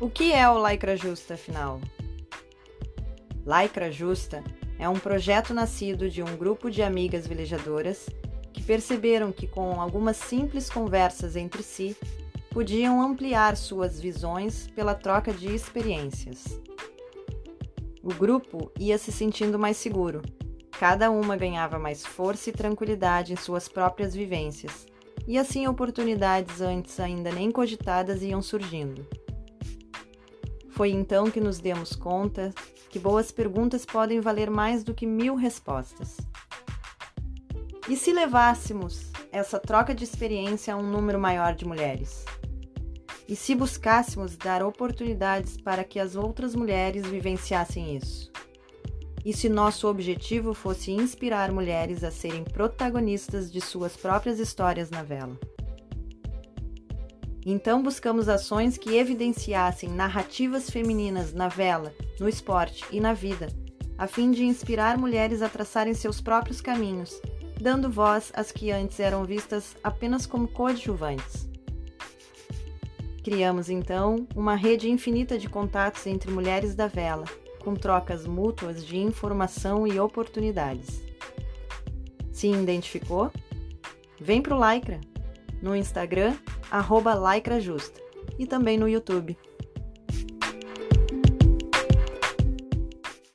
O que é o Lycra Justa, afinal? Lycra Justa é um projeto nascido de um grupo de amigas velejadoras que perceberam que, com algumas simples conversas entre si, podiam ampliar suas visões pela troca de experiências. O grupo ia se sentindo mais seguro, cada uma ganhava mais força e tranquilidade em suas próprias vivências, e assim oportunidades antes ainda nem cogitadas iam surgindo. Foi então que nos demos conta que boas perguntas podem valer mais do que mil respostas. E se levássemos essa troca de experiência a um número maior de mulheres? E se buscássemos dar oportunidades para que as outras mulheres vivenciassem isso? E se nosso objetivo fosse inspirar mulheres a serem protagonistas de suas próprias histórias na vela? Então buscamos ações que evidenciassem narrativas femininas na vela, no esporte e na vida, a fim de inspirar mulheres a traçarem seus próprios caminhos, dando voz às que antes eram vistas apenas como coadjuvantes. Criamos então uma rede infinita de contatos entre mulheres da vela, com trocas mútuas de informação e oportunidades. Se identificou? Vem pro Lycra! No Instagram, arroba Lycra Justa, e também no YouTube.